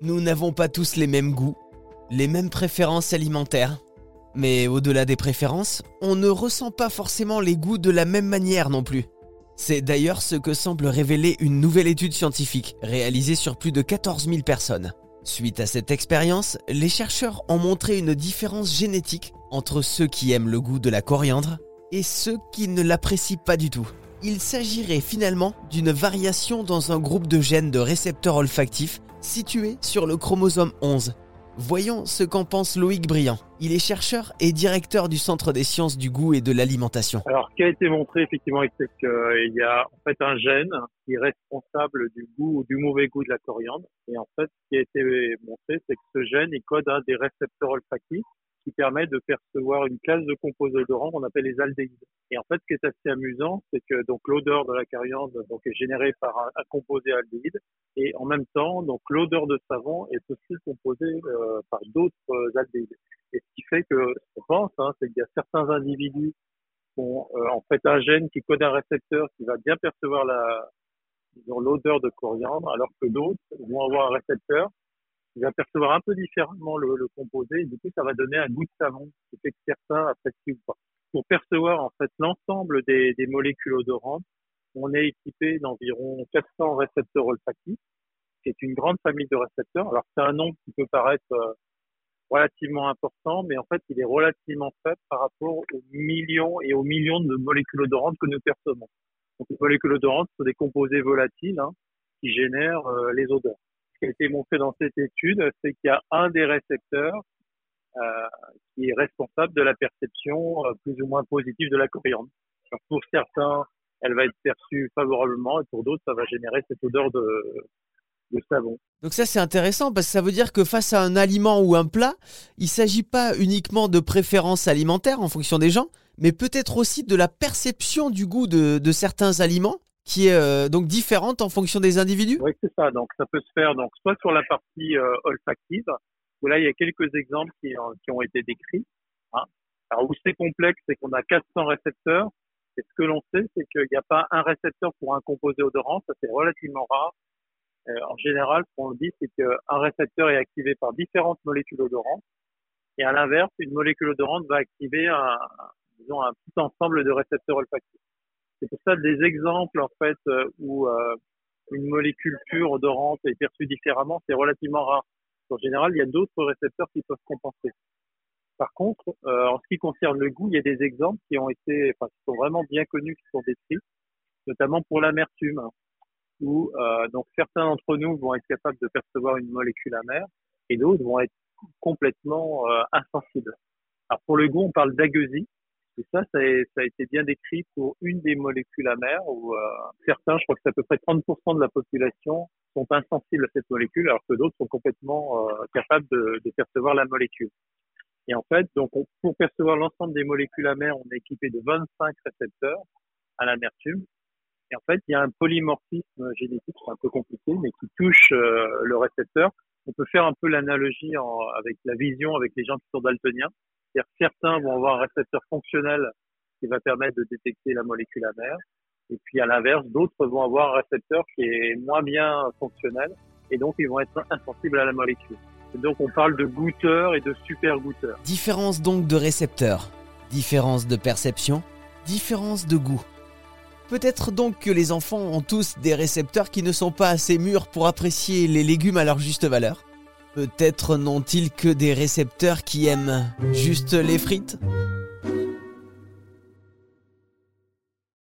Nous n'avons pas tous les mêmes goûts, les mêmes préférences alimentaires. Mais au-delà des préférences, on ne ressent pas forcément les goûts de la même manière non plus. C'est d'ailleurs ce que semble révéler une nouvelle étude scientifique réalisée sur plus de 14 000 personnes. Suite à cette expérience, les chercheurs ont montré une différence génétique entre ceux qui aiment le goût de la coriandre et ceux qui ne l'apprécient pas du tout. Il s'agirait finalement d'une variation dans un groupe de gènes de récepteurs olfactifs situés sur le chromosome 11. Voyons ce qu'en pense Loïc Briand. Il est chercheur et directeur du Centre des sciences du goût et de l'alimentation. Alors, ce qui a été montré effectivement, c'est qu'il y a en fait un gène qui est responsable du goût ou du mauvais goût de la coriandre. Et en fait, ce qui a été montré, c'est que ce gène, il code des récepteurs olfactifs qui permet de percevoir une classe de composés odorants qu'on appelle les aldéhydes. Et en fait, ce qui est assez amusant, c'est que donc l'odeur de la coriandre est générée par un, composé aldéhyde et en même temps, donc l'odeur de savon est aussi composée euh, par d'autres euh, aldéhydes. Et ce qui fait que, on pense, hein, c'est qu'il y a certains individus qui ont euh, en fait un gène qui code un récepteur qui va bien percevoir l'odeur de coriandre, alors que d'autres vont avoir un récepteur il va percevoir un peu différemment le, le, composé et du coup ça va donner un goût de savon qui fait que certains apprécient ou pas. Pour percevoir en fait l'ensemble des, des, molécules odorantes, on est équipé d'environ 400 récepteurs olfactifs, qui est une grande famille de récepteurs. Alors c'est un nombre qui peut paraître euh, relativement important, mais en fait il est relativement faible par rapport aux millions et aux millions de molécules odorantes que nous percevons. Donc les molécules odorantes sont des composés volatiles hein, qui génèrent euh, les odeurs qui a été montré dans cette étude, c'est qu'il y a un des récepteurs euh, qui est responsable de la perception euh, plus ou moins positive de la coriandre. pour certains, elle va être perçue favorablement et pour d'autres, ça va générer cette odeur de, savon. Donc ça c'est intéressant parce que ça veut dire que face à un aliment ou un plat, il ne s'agit pas uniquement de préférences alimentaires en fonction des gens, mais peut-être aussi de la perception du goût de certains aliments qui est euh, donc différente en fonction des individus? Oui, c'est ça. Donc, ça peut se faire donc soit sur la partie euh, olfactive, où là, il y a quelques exemples qui, qui ont été décrits. Hein. Alors, où c'est complexe, c'est qu'on a 400 récepteurs. Et ce que l'on sait, c'est qu'il n'y a pas un récepteur pour un composé odorant. Ça, c'est relativement rare. Euh, en général, ce qu'on dit, c'est qu'un récepteur est activé par différentes molécules odorantes. Et à l'inverse, une molécule odorante va activer un, disons, un petit ensemble de récepteurs olfactifs. C'est pour ça des exemples en fait euh, où euh, une molécule pure odorante est perçue différemment, c'est relativement rare. En général, il y a d'autres récepteurs qui peuvent compenser. Par contre, euh, en ce qui concerne le goût, il y a des exemples qui ont été, qui sont vraiment bien connus, qui sont décrits, notamment pour l'amertume, où donc certains d'entre nous vont être capables de percevoir une molécule amère et d'autres vont être complètement insensibles. Alors pour le goût, on parle d'agueusie, et ça, ça a, été bien décrit pour une des molécules amères où euh, certains, je crois que c'est à peu près 30% de la population sont insensibles à cette molécule, alors que d'autres sont complètement euh, capables de, de, percevoir la molécule. Et en fait, donc pour percevoir l'ensemble des molécules amères, on est équipé de 25 récepteurs à l'amertume. Et en fait, il y a un polymorphisme génétique, c'est un peu compliqué, mais qui touche euh, le récepteur. On peut faire un peu l'analogie avec la vision avec les gens qui sont daltoniens certains vont avoir un récepteur fonctionnel qui va permettre de détecter la molécule amère. Et puis à l'inverse, d'autres vont avoir un récepteur qui est moins bien fonctionnel et donc ils vont être insensibles à la molécule. Donc on parle de goûteurs et de super goûteurs. Différence donc de récepteurs, différence de perception, différence de goût. Peut-être donc que les enfants ont tous des récepteurs qui ne sont pas assez mûrs pour apprécier les légumes à leur juste valeur Peut-être n'ont-ils que des récepteurs qui aiment juste les frites?